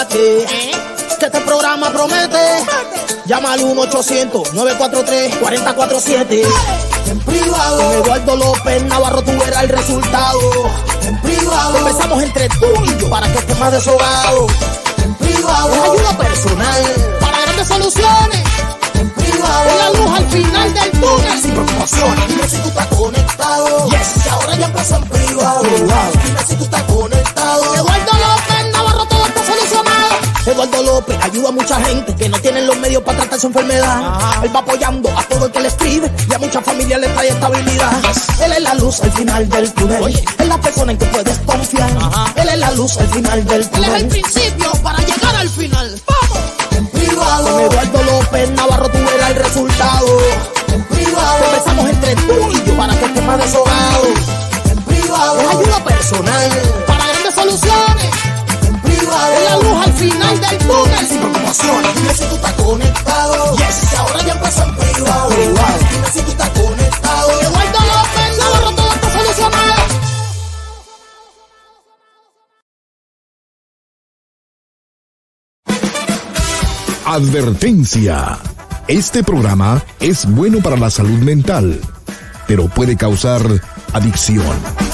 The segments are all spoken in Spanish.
Conéctate. Que este programa promete. Llama al 1-800-943-4047. En privado. Con Eduardo López Navarro tú verás el resultado. En privado. Conversamos entre tú y yo para que estés más deshogado. En privado. Es ayuda personal para grandes soluciones. En privado. Es la luz al final del túnel. Sin preocupaciones. Dime si tú estás conectado. Yes. Y ahora ya empezó en privado. Dime si tú estás conectado. Eduardo López ayuda a mucha gente que no tienen los medios para tratar su enfermedad. Él va apoyando a todo el que le escribe y a muchas familias le trae estabilidad. Él es la luz al final del túnel. Es la persona en que puedes confiar. Él es la luz al final del túnel. Él es el principio para llegar al final. ¡Vamos! En privado. Con Eduardo López Navarro tú verás el resultado. En privado. Conversamos entre tú y yo para que estés más deshogado. Dime si tú estás conectado. Yes. Y ahora ya empezó en privado. Dime si tú estás conectado. Eduardo López Navarro todo está solucionado. Advertencia. Este programa es bueno para la salud mental, pero puede causar adicción.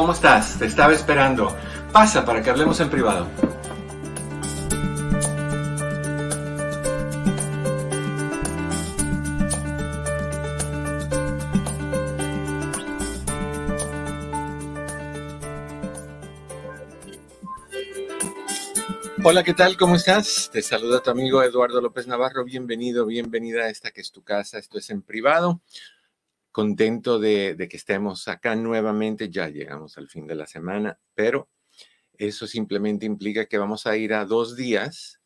¿Cómo estás? Te estaba esperando. Pasa para que hablemos en privado. Hola, ¿qué tal? ¿Cómo estás? Te saluda tu amigo Eduardo López Navarro. Bienvenido, bienvenida a esta que es tu casa. Esto es en privado. Contento de, que estemos acá nuevamente. Ya llegamos al fin de la semana, pero eso simplemente implica que vamos a ir a dos días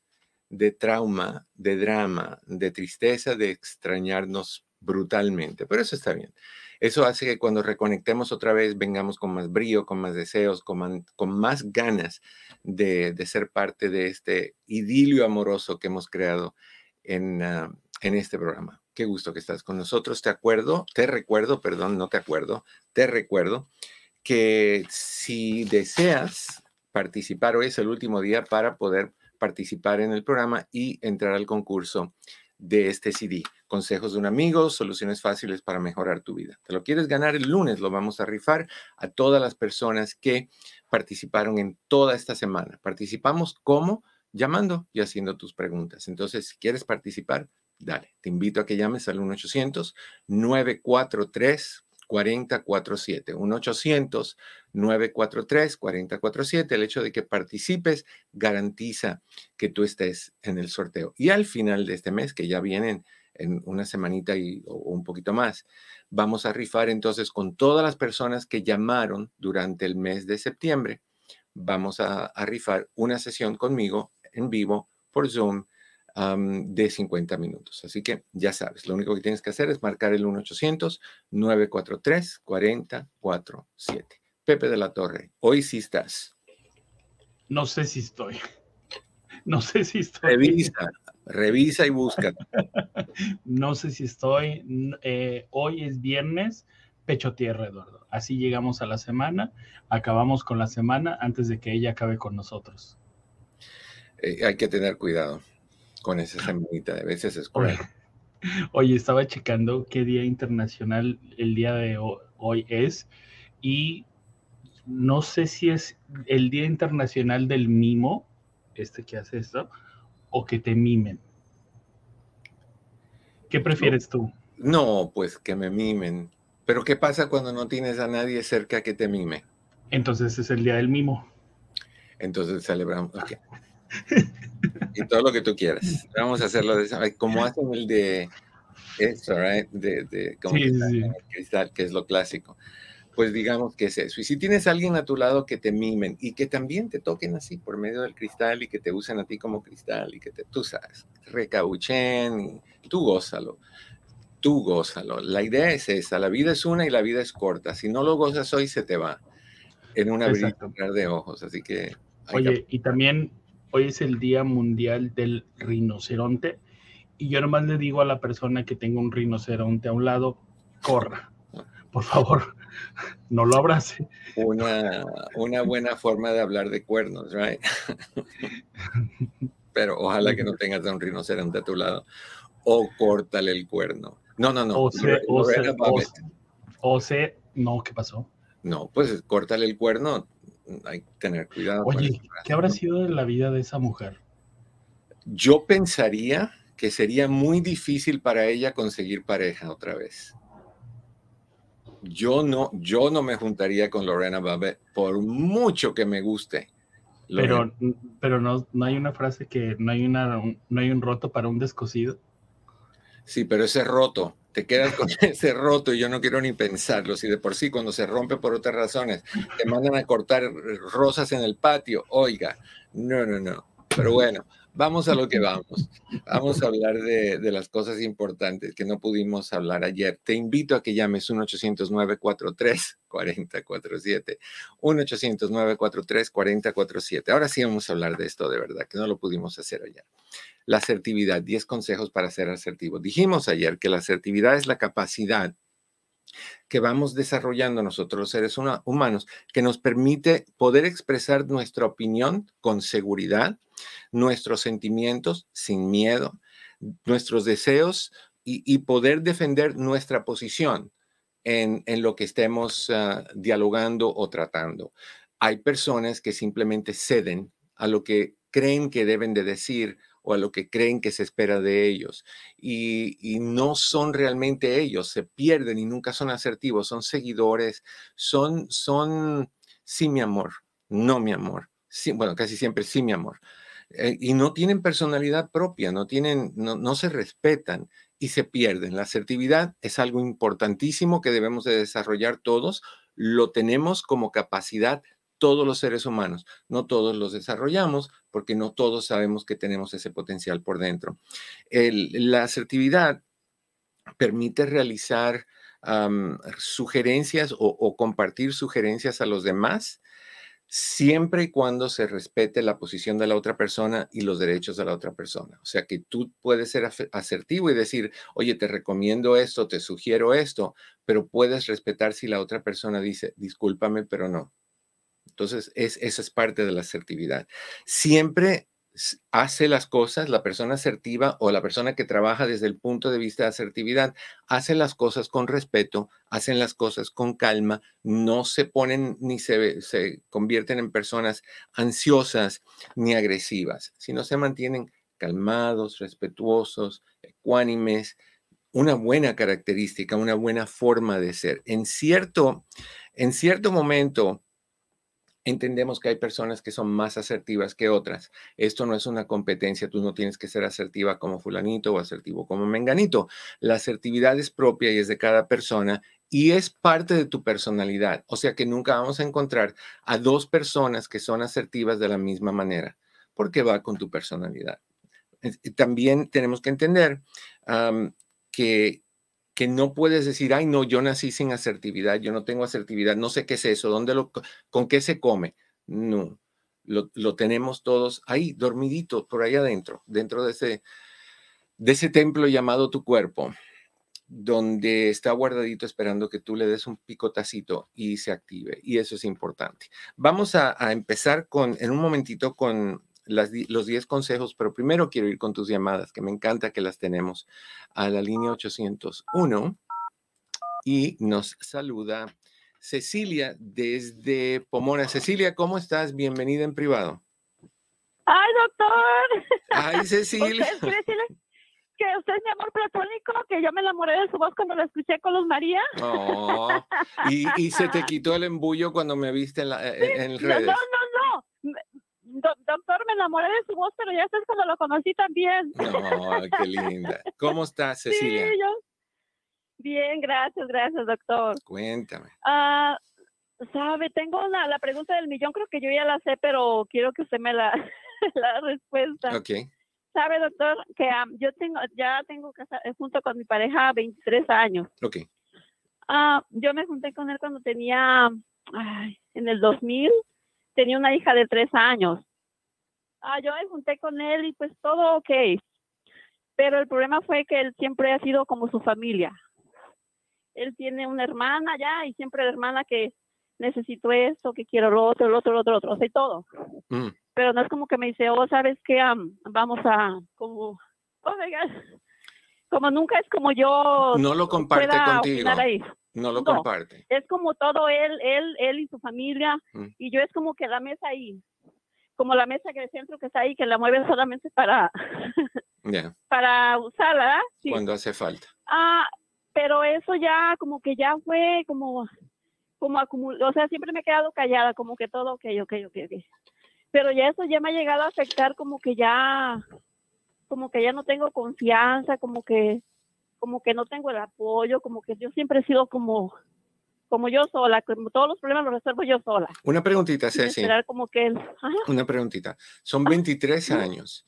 de trauma, de drama, de tristeza, de extrañarnos brutalmente. Pero eso está bien. Eso hace que cuando reconectemos otra vez vengamos con más brío, con más deseos, con, con más ganas de, de ser parte de este idilio amoroso que hemos creado en, ah, en este programa. Qué gusto que estás con nosotros. Te acuerdo, te recuerdo, perdón, no te acuerdo, te recuerdo que si deseas participar, hoy es el último día para poder participar en el programa y entrar al concurso de este CD. Consejos de un amigo, soluciones fáciles para mejorar tu vida. ¿Te lo quieres ganar el lunes? Lo vamos a rifar a todas las personas que participaron en toda esta semana. Participamos como llamando y haciendo tus preguntas. Entonces, si quieres participar, dale. Te invito a que llames al 1-800-943-4047. 1-800-943-4047. El hecho de que participes garantiza que tú estés en el sorteo. Y al final de este mes, que ya vienen en una semanita y, o un poquito más, vamos a rifar entonces con todas las personas que llamaron durante el mes de septiembre. Vamos a, a rifar una sesión conmigo en vivo por Zoom de 50 minutos. Así que ya sabes, lo único que tienes que hacer es marcar el 1-800-943-4047. Pepe de la Torre, hoy sí estás. No sé si estoy. No sé si estoy. Revisa, revisa y busca. No sé si estoy. Eh, hoy es viernes, pecho tierra, Eduardo. Así llegamos a la semana, acabamos con la semana antes de que ella acabe con nosotros. Eh, hay que tener cuidado con esa semanita, de veces es cruel. Oye, estaba checando qué día internacional el día de ho- hoy es y no sé si es el Día Internacional del Mimo, este que hace esto, o que te mimen. ¿Qué prefieres tú? No, pues que me mimen. Pero ¿qué pasa cuando no tienes a nadie cerca que te mime? Entonces es el Día del Mimo. Entonces celebramos. ok. Y todo lo que tú quieras. Vamos a hacerlo de esa como hacen el de eso, right? De, de como Sí, que sí, el cristal, que es lo clásico. Pues digamos que es eso. Y si tienes a alguien a tu lado que te mimen y que también te toquen así por medio del cristal y que te usen a ti como cristal y que te, tú sabes, recabuchen y tú gózalo. tú gózalo. La idea es esa, la vida es una y la vida es corta. Si no lo gozas hoy, se te va en una abrir de ojos. Así que... Oye, y también hoy es el Día Mundial del Rinoceronte y yo nomás le digo a la persona que tenga un rinoceronte a un lado, corra, por favor, no lo abrace. Una, una buena forma de hablar de cuernos, right? Pero ojalá que no tengas a un rinoceronte a tu lado o córtale el cuerno. No, no, no. O se, o, se, no, ¿qué pasó? No, pues córtale el cuerno, hay que tener cuidado. Oye, ¿qué habrá sido de la vida de esa mujer? Yo pensaría que sería muy difícil para ella conseguir pareja otra vez. Yo no, yo no me juntaría con Lorena Babette por mucho que me guste. Pero, pero no, no hay una frase que no hay, una, no hay un roto para un descosido. Sí, pero ese roto, te quedas con ese roto y yo no quiero ni pensarlo. Si de por sí cuando se rompe por otras razones te mandan a cortar rosas en el patio, oiga, no, no, no. Pero bueno, vamos a lo que vamos. Vamos a hablar de, las cosas importantes que no pudimos hablar ayer. Te invito a que llames 1-800-943-4047. 1-800-943-4047. Ahora sí vamos a hablar de esto de verdad, que no lo pudimos hacer ayer. La asertividad, 10 consejos para ser asertivo. Dijimos ayer que la asertividad es la capacidad que vamos desarrollando nosotros los seres humanos, que nos permite poder expresar nuestra opinión con seguridad, nuestros sentimientos sin miedo, nuestros deseos y, poder defender nuestra posición en, lo que estemos ah, dialogando o tratando. Hay personas que simplemente ceden a lo que creen que deben de decir o a lo que creen que se espera de ellos. Y, no son realmente ellos, se pierden y nunca son asertivos, son seguidores, son, son, sí mi amor, no mi amor. Sí, bueno, casi siempre sí mi amor. Eh, y no tienen personalidad propia, no, tienen, no, no se respetan y se pierden. La asertividad es algo importantísimo que debemos de desarrollar todos. Lo tenemos como capacidad todos los seres humanos. No todos los desarrollamos porque no todos sabemos que tenemos ese potencial por dentro. la asertividad permite realizar sugerencias o, o, compartir sugerencias a los demás siempre y cuando se respete la posición de la otra persona y los derechos de la otra persona. O sea que tú puedes ser asertivo y decir, oye, te recomiendo esto, te sugiero esto, pero puedes respetar si la otra persona dice, discúlpame, pero no, entonces, es, esa es parte de la asertividad. Siempre hace las cosas, la persona asertiva o la persona que trabaja desde el punto de vista de asertividad, hace las cosas con respeto, hacen las cosas con calma, no se ponen ni se, se convierten en personas ansiosas ni agresivas, sino se mantienen calmados, respetuosos, ecuánimes, una buena característica, una buena forma de ser. En cierto, en cierto momento, entendemos que hay personas que son más asertivas que otras. Esto no es una competencia, tú no tienes que ser asertiva como fulanito o asertivo como menganito. La asertividad es propia y es de cada persona y es parte de tu personalidad. O sea que nunca vamos a encontrar a dos personas que son asertivas de la misma manera, porque va con tu personalidad. También tenemos que entender que que no puedes decir, ay, no, yo nací sin asertividad, yo no tengo asertividad, no sé qué es eso, dónde lo, con qué se come. No, lo, tenemos todos ahí, dormiditos, por ahí adentro, dentro de ese, de ese templo llamado tu cuerpo, donde está guardadito esperando que tú le des un picotacito y se active. Y eso es importante. Vamos a, a empezar con, en un momentito con los 10 consejos, pero primero quiero ir con tus llamadas, que me encanta que las tenemos a la línea 801 y nos saluda Cecilia desde Pomona. Cecilia, ¿cómo estás? Bienvenida en privado. Ay, doctor. Ay, Cecilia. que usted es mi amor platónico, que yo me enamoré de su voz cuando la escuché con los María. Oh, y, se te quitó el embullo cuando me viste en, la, en redes. No, no, enamoré de su voz, pero ya sabes cuando lo conocí también. No, qué linda. ¿Cómo estás, Cecilia? Sí, yo... Bien, gracias, gracias, doctor. Cuéntame. Ah, sabe, tengo una, la pregunta del millón, creo que yo ya la sé, pero quiero que usted me la, la respuesta. Ok. Sabe, doctor, que am, yo tengo, ya tengo casa- eh, junto con mi pareja 23 años. Ok. Ah, yo me junté con él cuando tenía, ay, en el 2000, tenía una hija de tres años. Ah, yo me junté con él y pues todo ok. Pero el problema fue que él siempre ha sido como su familia. Él tiene una hermana ya y siempre la hermana que necesito esto, que quiero lo otro, lo otro, lo otro, lo otro, o sea, y todo. Mm, Pero no es como que me dice, oh, ¿sabes qué? Am, vamos a, como, oh my God. Como nunca es como yo No lo comparte contigo. ahí No lo No. comparte. es como todo él, él, él y su familia, Mm. y yo es como que la mesa ahí, como la mesa que el centro que está ahí, que la mueven solamente para, para usarla, ¿verdad? Sí. cuando hace falta. Ah, pero eso ya como que ya fue como, como acumul o sea, siempre me he quedado callada, como que todo, ok, ok, ok, ok. Pero ya eso ya me ha llegado a afectar como que ya, como que ya no tengo confianza, como que, como que no tengo el apoyo, como que yo siempre he sido como, como yo sola, como todos los problemas los resuelvo yo sola. Una preguntita, Ceci. esperar como que él, Una preguntita. Son 23 años.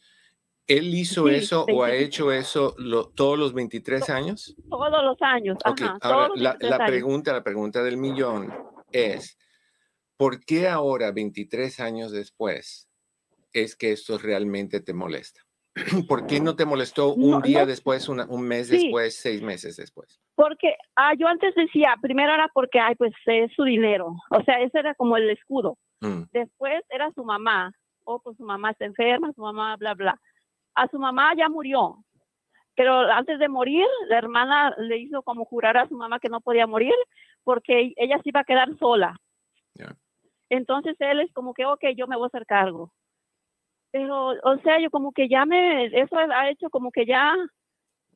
¿Él hizo Sí, eso o ha 23. hecho eso lo- todos los 23 años? todos los años, Ok, ajá, ahora todos los la, 23 la años. pregunta, la pregunta del millón es, ¿por qué ahora, 23 años después, es que esto realmente te molesta? ¿Por qué no te molestó un No, día no. después, una- un mes Sí. después, seis meses después? Porque ah, yo antes decía, primero era porque, ay, pues es su dinero. O sea, ese era como el escudo. Mm, Después era su mamá. O pues su mamá está enferma, su mamá, bla, bla. A su mamá ya murió. Pero antes de morir, la hermana le hizo como jurar a su mamá que no podía morir porque ella se iba a quedar sola. Entonces él es como que, ok, yo me voy a hacer cargo. Pero, o sea, yo como que ya me, eso ha hecho como que ya,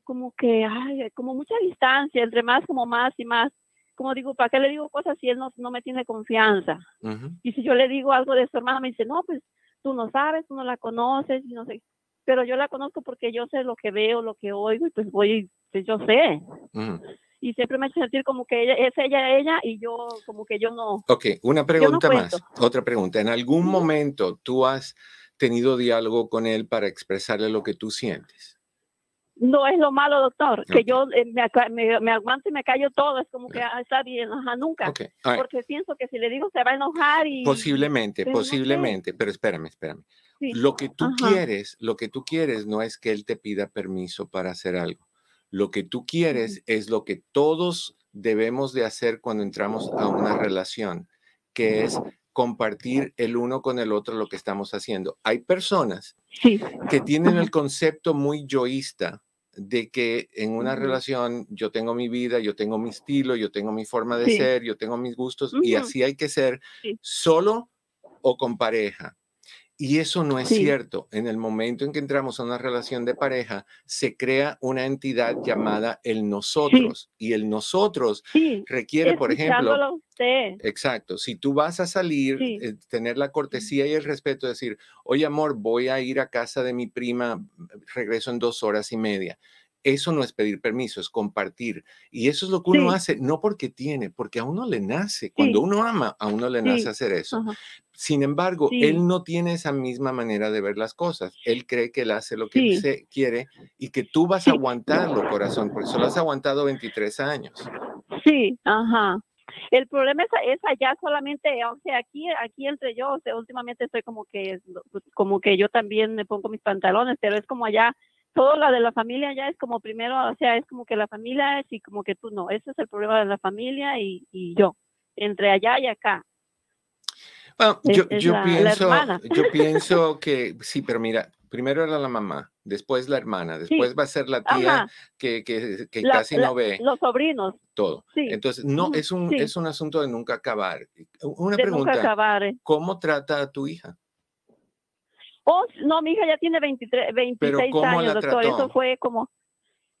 como que, ay, como mucha distancia, entre más, como más y más. Como digo, ¿para qué le digo cosas si él no, no me tiene confianza? ujú. Y si yo le digo algo de su hermana, me dice, no, pues tú no sabes, tú no la conoces, y no sé. Pero yo la conozco porque yo sé lo que veo, lo que oigo, y pues voy, pues yo sé. Ujú. Y siempre me hace sentir como que ella, es ella, ella, y yo, como que yo no. Ok, una pregunta más, cuento. otra pregunta. ¿En algún momento tú has tenido diálogo con él para expresarle lo que tú sientes? No es lo malo, doctor, que Ok. yo eh, me, me, me aguanto y me callo todo. Es como que ah, está bien, ajá, nunca. Ok, all right. Porque pienso que si le digo se va a enojar y. Posiblemente, pero no sé. posiblemente, pero espérame, espérame. Sí, Lo que tú Ajá. quieres, lo que tú quieres no es que él te pida permiso para hacer algo. Lo que tú quieres es lo que todos debemos de hacer cuando entramos a una relación, que es compartir el uno con el otro lo que estamos haciendo. Hay personas Sí, que tienen el concepto muy yoísta de que en una relación yo tengo mi vida, yo tengo mi estilo, yo tengo mi forma de Sí. ser, yo tengo mis gustos y así hay que ser Sí. solo o con pareja. Y eso no es Sí. cierto. En el momento en que entramos a una relación de pareja, se crea una entidad llamada el nosotros. Y el nosotros sí. requiere, por ejemplo, usted. Exacto. Si tú vas a salir, eh, tener la cortesía y el respeto de decir, oye amor, voy a ir a casa de mi prima, regreso en dos horas y media. Eso no es pedir permiso, es compartir. Y eso es lo que uno hace, no porque tiene, porque a uno le nace. Cuando Sí. uno ama, a uno le nace hacer eso. Ajá. Sin embargo, él no tiene esa misma manera de ver las cosas. Él cree que él hace lo que se quiere y que tú vas a aguantarlo, corazón, porque solo has aguantado 23 años. Sí, ajá. El problema es, es allá solamente, o sea, aquí, aquí entre yo, o sea, últimamente estoy como que, como que yo también me pongo mis pantalones, pero es como allá, todo la de la familia ya es como primero, o sea, es como que la familia es y como que tú no. Ese es el problema de la familia y, y yo, entre allá y acá. Bueno, Es- yo, es yo la- la pienso, hermana. yo pienso que sí, pero mira, primero era la mamá, después la hermana, después va a ser la tía Ajá, que, que- que La- casi la- no ve los sobrinos, todo. sí, Entonces, no, es un, sí. es un asunto de nunca acabar. Una de pregunta, acabar. eh. ¿cómo trata a tu hija? Oh, no, mi hija ya tiene 23, 26 ¿cómo años, doctor. Eso fue como,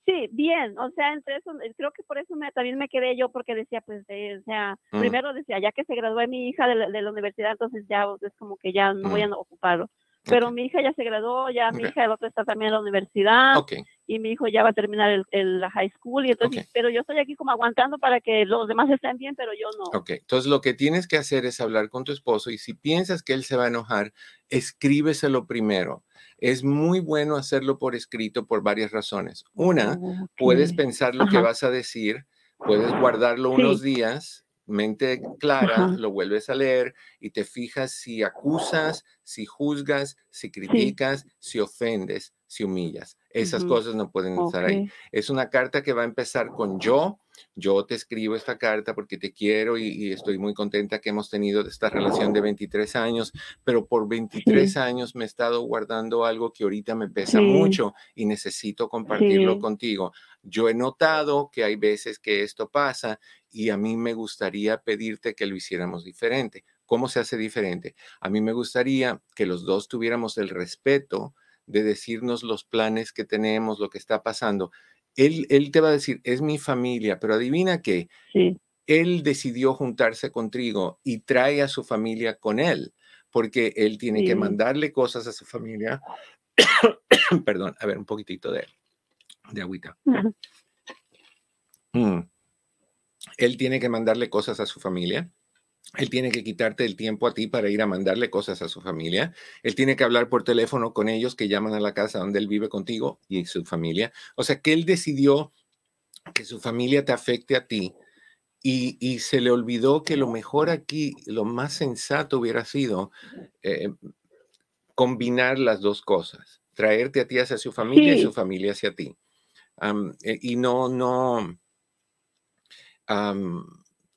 sí, bien. O sea, entre eso, creo que por eso me, también me quedé yo, porque decía, pues, eh, o sea, Mm. primero decía, ya que se graduó mi hija de la, de la universidad, entonces ya es como que ya no voy a Mm. ocuparlo. Pero mi hija ya se graduó, ya mi hija, el otro está también en la universidad, ok, y mi hijo ya va a terminar el, el- la high school, y entonces, Ok. pero yo estoy aquí como aguantando para que los demás estén bien, pero yo no. ok. Entonces, lo que tienes que hacer es hablar con tu esposo y si piensas que él se va a enojar, escríbeselo primero. Es muy bueno hacerlo por escrito por varias razones. Una, puedes pensar lo que vas a decir, puedes guardarlo unos días, mente clara, lo vuelves a leer y te fijas si acusas, si juzgas, si criticas, si ofendes, si humillas. Esas cosas no pueden estar ahí. Es una carta que va a empezar con yo. Yo te escribo esta carta porque te quiero y, estoy muy contenta que hemos tenido esta relación de 23 años, pero por 23 años me he estado guardando algo que ahorita me pesa mucho y necesito compartirlo contigo. Yo he notado que hay veces que esto pasa y a mí me gustaría pedirte que lo hiciéramos diferente. ¿Cómo se hace diferente? A mí me gustaría que los dos tuviéramos el respeto de decirnos los planes que tenemos, lo que está pasando. Él, él te va a decir, es mi familia, pero adivina qué, él decidió juntarse contigo y trae a su familia con él, porque él tiene que mandarle cosas a su familia. Perdón, a ver, un poquitito de, de agüita. Mm. Él tiene que mandarle cosas a su familia él tiene que quitarte el tiempo a ti para ir a mandarle cosas a su familia. Él tiene que hablar por teléfono con ellos que llaman a la casa donde él vive contigo y su familia. O sea que él decidió que su familia te afecte a ti y, se le olvidó que lo mejor aquí, lo más sensato hubiera sido eh, combinar las dos cosas, traerte a ti hacia su familia y su familia hacia ti. Eh, y no, no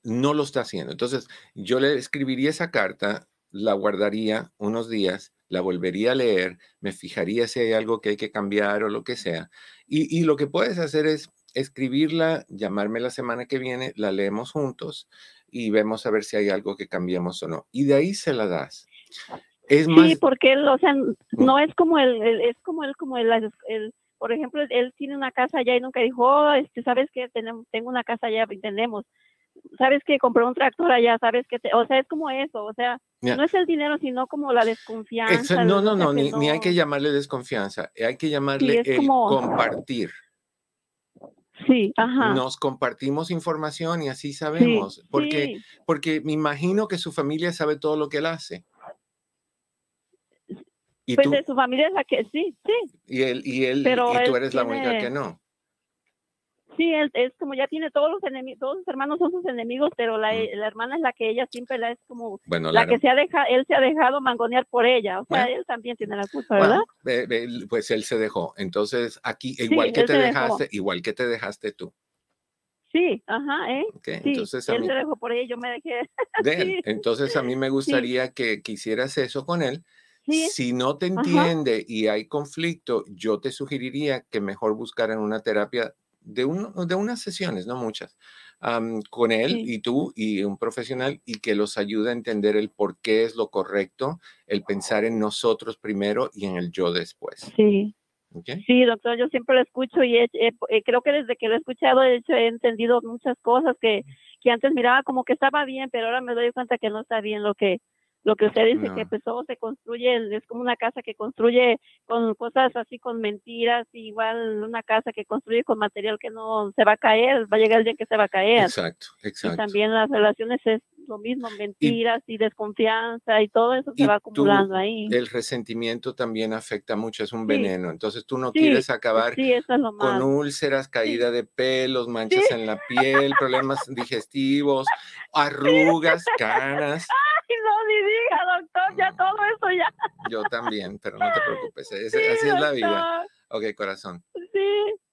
no lo está haciendo. Entonces, yo le escribiría esa carta, la guardaría unos días, la volvería a leer, me fijaría si hay algo que hay que cambiar o lo que sea. Y, lo que puedes hacer es escribirla, llamarme la semana que viene, la leemos juntos y vemos a ver si hay algo que cambiamos o no. Y de ahí se la das. Es sí, porque él, o sea, no es como el, es como él, como el, el, por ejemplo, él tiene una casa allá y nunca dijo, oh, este, sabes que tengo una casa allá y tenemos sabes que compró un tractor allá, sabes que, o sea, es como eso, o sea, no es el dinero, sino como la desconfianza. no, no, no, ni, ni, hay que llamarle desconfianza, hay que llamarle el compartir. Sí, ajá. Nos compartimos información y así sabemos, porque, porque me imagino que su familia sabe todo lo que él hace. ¿Y pues de su familia es la que sí, sí. Y él, y él, y tú eres la única que no. Sí, él, es como ya tiene todos los enemigos, todos sus hermanos son sus enemigos, pero la, mm. la, hermana es la que ella siempre la es como la, que se ha dejado, él se ha dejado mangonear por ella, o sea, él también tiene la culpa, ¿verdad? pues él se dejó. Entonces, aquí, igual que te dejaste, igual que te dejaste tú. Sí, ajá, ¿eh? entonces él se dejó por ella, yo me dejé. Entonces, a mí me gustaría que, quisieras eso con él. Si no te entiende y hay conflicto, yo te sugeriría que mejor buscaran una terapia de, de unas sesiones, no muchas, con él y tú y un profesional y que los ayude a entender el por qué es lo correcto, el pensar en nosotros primero y en el yo después. Sí. Sí, doctor, yo siempre lo escucho y creo que desde que lo he escuchado he, hecho, he entendido muchas cosas que, que antes miraba como que estaba bien, pero ahora me doy cuenta que no está bien lo que lo que usted dice que pues todo se construye, es como una casa que construye con cosas así, con mentiras, igual una casa que construye con material que no se va a caer, va a llegar el día que se va a caer. Exacto, exacto. Y también las relaciones es lo mismo, mentiras y, desconfianza y todo eso se va acumulando ahí. El resentimiento también afecta mucho, es un veneno. Entonces tú no quieres acabar con úlceras, caída de pelos, manchas en la piel, problemas digestivos, arrugas, canas. Ay, no, ni diga, doctor, ya todo eso ya. Yo también, pero no te preocupes, así es la vida. Ok, corazón. Sí.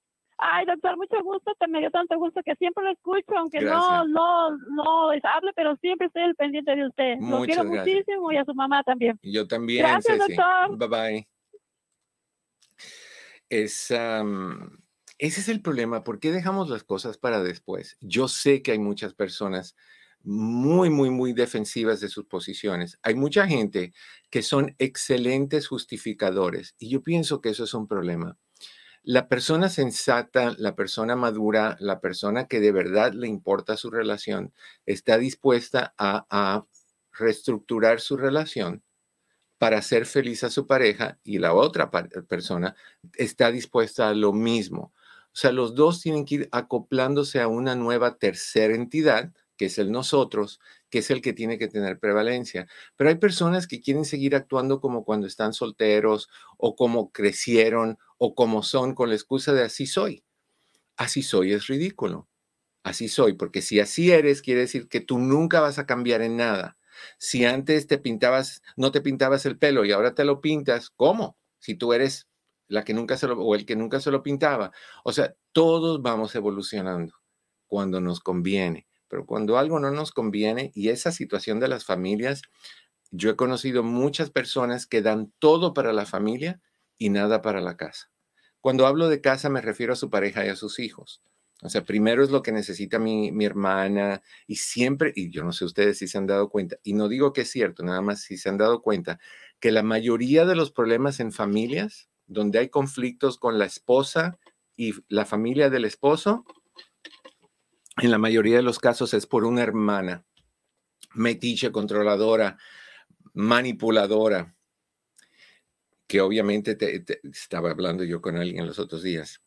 Ay, doctor, mucho gusto, te me dio tanto gusto que siempre lo escucho, aunque no, no, no hable, pero siempre estoy al pendiente de usted. lo quiero muchísimo y a su mamá también. Yo también. Gracias, doctor. Bye bye. Es, ese es el problema. ¿Por qué dejamos las cosas para después? Yo sé que hay muchas personas muy, muy, muy defensivas de sus posiciones. Hay mucha gente que son excelentes justificadores y yo pienso que eso es un problema. La persona sensata, la persona madura, la persona que de verdad le importa su relación, está dispuesta a, reestructurar su relación para hacer feliz a su pareja y la otra persona está dispuesta a lo mismo. O sea, los dos tienen que ir acoplándose a una nueva tercera entidad que es el nosotros, que es el que tiene que tener prevalencia. Pero hay personas que quieren seguir actuando como cuando están solteros o como crecieron o como son con la excusa de así soy. Así soy es ridículo. Así soy, porque si así eres, quiere decir que tú nunca vas a cambiar en nada. Si antes te pintabas, no te pintabas el pelo y ahora te lo pintas, ¿cómo? Si tú eres la que nunca se lo, o el que nunca se lo pintaba. O sea, todos vamos evolucionando cuando nos conviene. Pero cuando algo no nos conviene, y esa situación de las familias, yo he conocido muchas personas que dan todo para la familia y nada para la casa. Cuando hablo de casa me refiero a su pareja y a sus hijos. O sea, primero es lo que necesita mi, mi, hermana y siempre, y yo no sé ustedes si se han dado cuenta, y no digo que es cierto, nada más si se han dado cuenta, que la mayoría de los problemas en familias, donde hay conflictos con la esposa y la familia del esposo, en la mayoría de los casos es por una hermana metiche, controladora, manipuladora, que obviamente estaba hablando yo con alguien los otros días,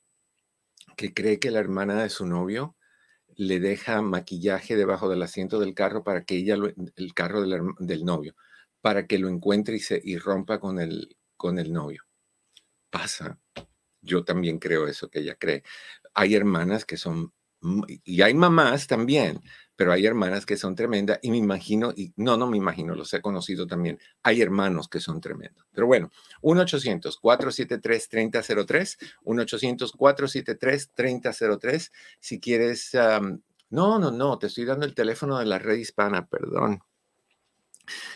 que cree que la hermana de su novio le deja maquillaje debajo del asiento del carro para que ella, el carro del, novio, para que lo encuentre y, se, y rompa con el, con el novio. Pasa. Yo también creo eso que ella cree. Hay hermanas que son y hay mamás también, pero hay hermanas que son tremendas y me imagino, y no, no me imagino, los he conocido también, hay hermanos que son tremendos. Pero bueno, 1-800-473-3003, 1-800-473-3003, si quieres, no, no, no, te estoy dando el teléfono de la red hispana, perdón.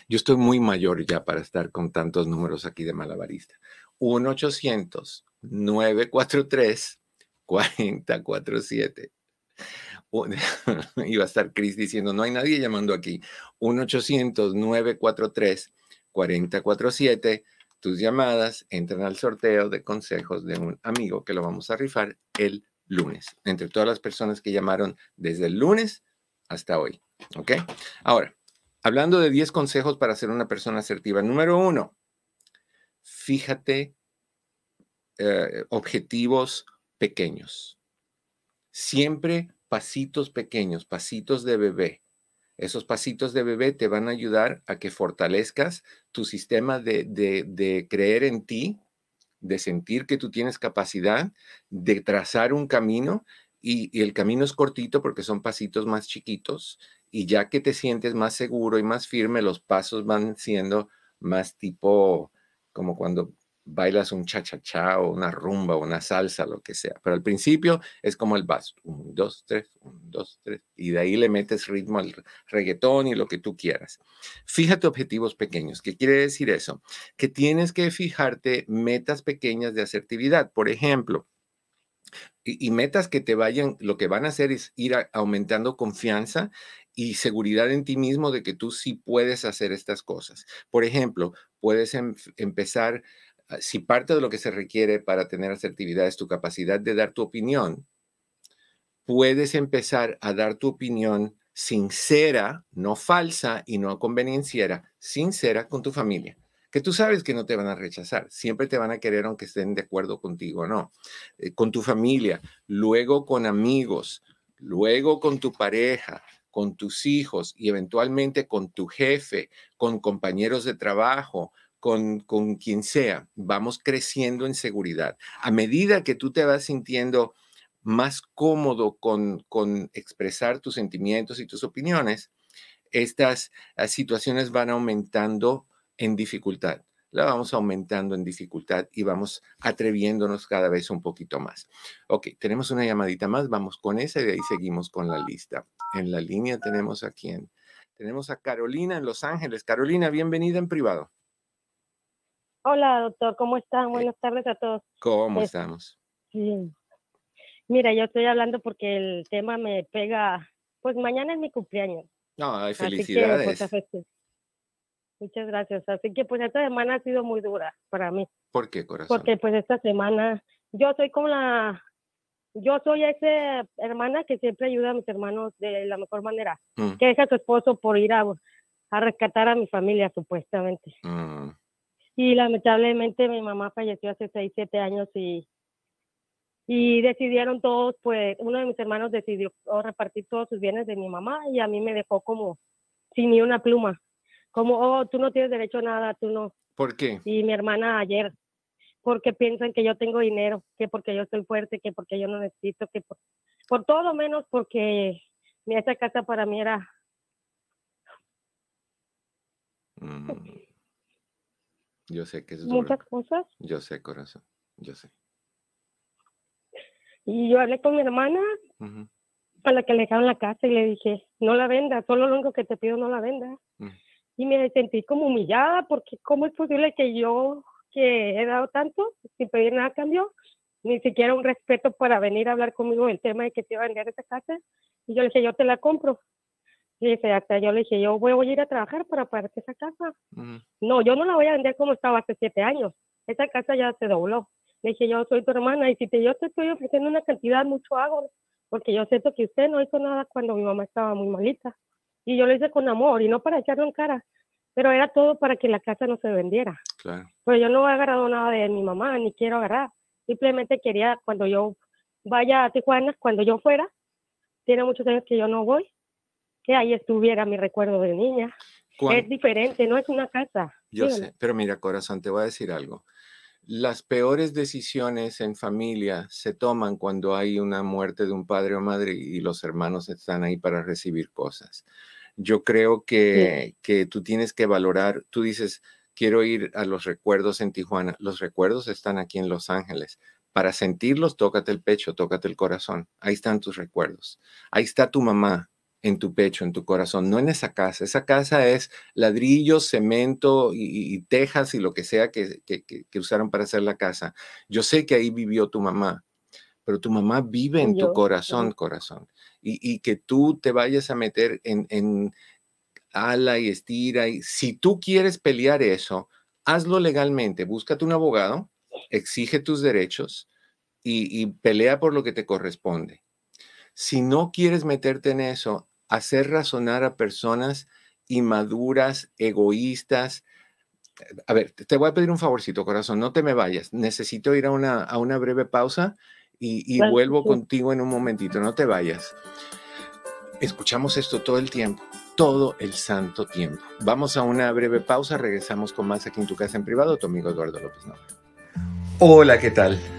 Yo estoy muy mayor ya para estar con tantos números aquí de malabarista. 1-800-943-4047. iba a estar Chris diciendo, no hay nadie llamando aquí. 1-800-943-4047. Tus llamadas entran al sorteo de consejos de un amigo que lo vamos a rifar el lunes, entre todas las personas que llamaron desde el lunes hasta hoy. ¿Ok? Ahora, hablando de 10 consejos para ser una persona asertiva. Número uno, fíjate eh, objetivos pequeños. Siempre pasitos pequeños, pasitos de bebé. Esos pasitos de bebé te van a ayudar a que fortalezcas tu sistema de, de, creer en ti, de sentir que tú tienes capacidad, de trazar un camino y, y, el camino es cortito porque son pasitos más chiquitos y ya que te sientes más seguro y más firme, los pasos van siendo más tipo como cuando bailas un cha-cha-cha o una rumba o una salsa, lo que sea. Pero al principio es como el vaso. Un, dos, tres, un, dos, tres. Y de ahí le metes ritmo al reggaetón y lo que tú quieras. Fíjate objetivos pequeños. ¿Qué quiere decir eso? Que tienes que fijarte metas pequeñas de asertividad. Por ejemplo, y, metas que te vayan, lo que van a hacer es ir aumentando confianza y seguridad en ti mismo de que tú sí puedes hacer estas cosas. Por ejemplo, puedes em, empezar si parte de lo que se requiere para tener asertividad es tu capacidad de dar tu opinión, puedes empezar a dar tu opinión sincera, no falsa y no convenienciera, sincera con tu familia, que tú sabes que no te van a rechazar, siempre te van a querer aunque estén de acuerdo contigo o no, eh, con tu familia, luego con amigos, luego con tu pareja, con tus hijos y eventualmente con tu jefe, con compañeros de trabajo, con, con quien sea, vamos creciendo en seguridad. A medida que tú te vas sintiendo más cómodo con, con expresar tus sentimientos y tus opiniones, estas ah, situaciones van aumentando en dificultad. La vamos aumentando en dificultad y vamos atreviéndonos cada vez un poquito más. Ok, tenemos una llamadita más, vamos con esa y ahí seguimos con la lista. En la línea tenemos a quién. Tenemos a Carolina en Los Ángeles. Carolina, bienvenida en privado. Hola, doctor, ¿cómo están? Eh, Buenas tardes a todos. ¿Cómo estamos? Sí. Mira, yo estoy hablando porque el tema me pega, pues mañana es mi cumpleaños. No, hay pues, felicidades. muchas gracias. Así que pues esta semana ha sido muy dura para mí. ¿Por qué, corazón? Porque pues esta semana yo soy como la, yo soy esa hermana que siempre ayuda a mis hermanos de la mejor manera, mm. que deja a su esposo por ir a, a rescatar a mi familia supuestamente. Mm. Y lamentablemente mi mamá falleció hace 6, 7 años y y decidieron todos, pues uno de mis hermanos decidió repartir todos sus bienes de mi mamá y a mí me dejó como sin ni una pluma, como, oh, tú no tienes derecho a nada, tú no. ¿Por qué? Y mi hermana ayer, porque piensan que yo tengo dinero, que porque yo estoy fuerte, que porque yo no necesito, que por, por todo menos porque esa casa para mí era... Mm. Yo sé que es Muchas cosas. Yo sé, corazón, yo sé. Y yo hablé con mi hermana, a la que le dejaron la casa, y le dije, no la venda, solo lo único que te pido, no la venda. Y me sentí como humillada, porque ¿cómo es posible que yo, que he dado tanto, sin pedir nada a cambio, ni siquiera un respeto para venir a hablar conmigo del tema de que te iba a vender esa casa? Y yo le dije, yo te la compro. Y dice, hasta yo le dije, yo voy, a ir a trabajar para pagarte esa casa. No, yo no la voy a vender como estaba hace siete años. Esa casa ya se dobló. Le dije, yo soy tu hermana y si te, yo te estoy ofreciendo una cantidad, mucho hago, porque yo siento que usted no hizo nada cuando mi mamá estaba muy malita. Y yo lo hice con amor y no para echarlo en cara, pero era todo para que la casa no se vendiera. Claro. Pues yo no he agarrado nada de mi mamá, ni quiero agarrar. Simplemente quería, cuando yo vaya a Tijuana, cuando yo fuera, tiene muchos años que yo no voy, que ahí estuviera mi recuerdo de niña. Es diferente, no es una casa. Yo sé, pero mira, corazón, te voy a decir algo las peores decisiones en familia se toman cuando hay una muerte de un padre o madre y los hermanos están ahí para recibir cosas. Yo creo que, que tú tienes que valorar, tú dices, quiero ir a los recuerdos en Tijuana. Los recuerdos están aquí en Los Ángeles. Para sentirlos, tócate el pecho, tócate el corazón. Ahí están tus recuerdos. Ahí está tu mamá, en tu pecho, en tu corazón, no en esa casa. Esa casa es ladrillo, cemento y, tejas y lo que sea que, usaron para hacer la casa. Yo sé que ahí vivió tu mamá, pero tu mamá vive en tu corazón, corazón. Y, que tú te vayas a meter en, en ala y estira. Y si tú quieres pelear eso, hazlo legalmente. Búscate un abogado, exige tus derechos y pelea por lo que te corresponde. Si no quieres meterte en eso, hacer razonar a personas inmaduras, egoístas. A ver, te voy a pedir un favorcito, corazón, no te me vayas. Necesito ir a una, a una breve pausa y, vuelvo contigo en un momentito, no te vayas. Escuchamos esto todo el tiempo, todo el santo tiempo. Vamos a una breve pausa, regresamos con más aquí en tu casa en privado, tu amigo Eduardo López Hola, ¿qué tal?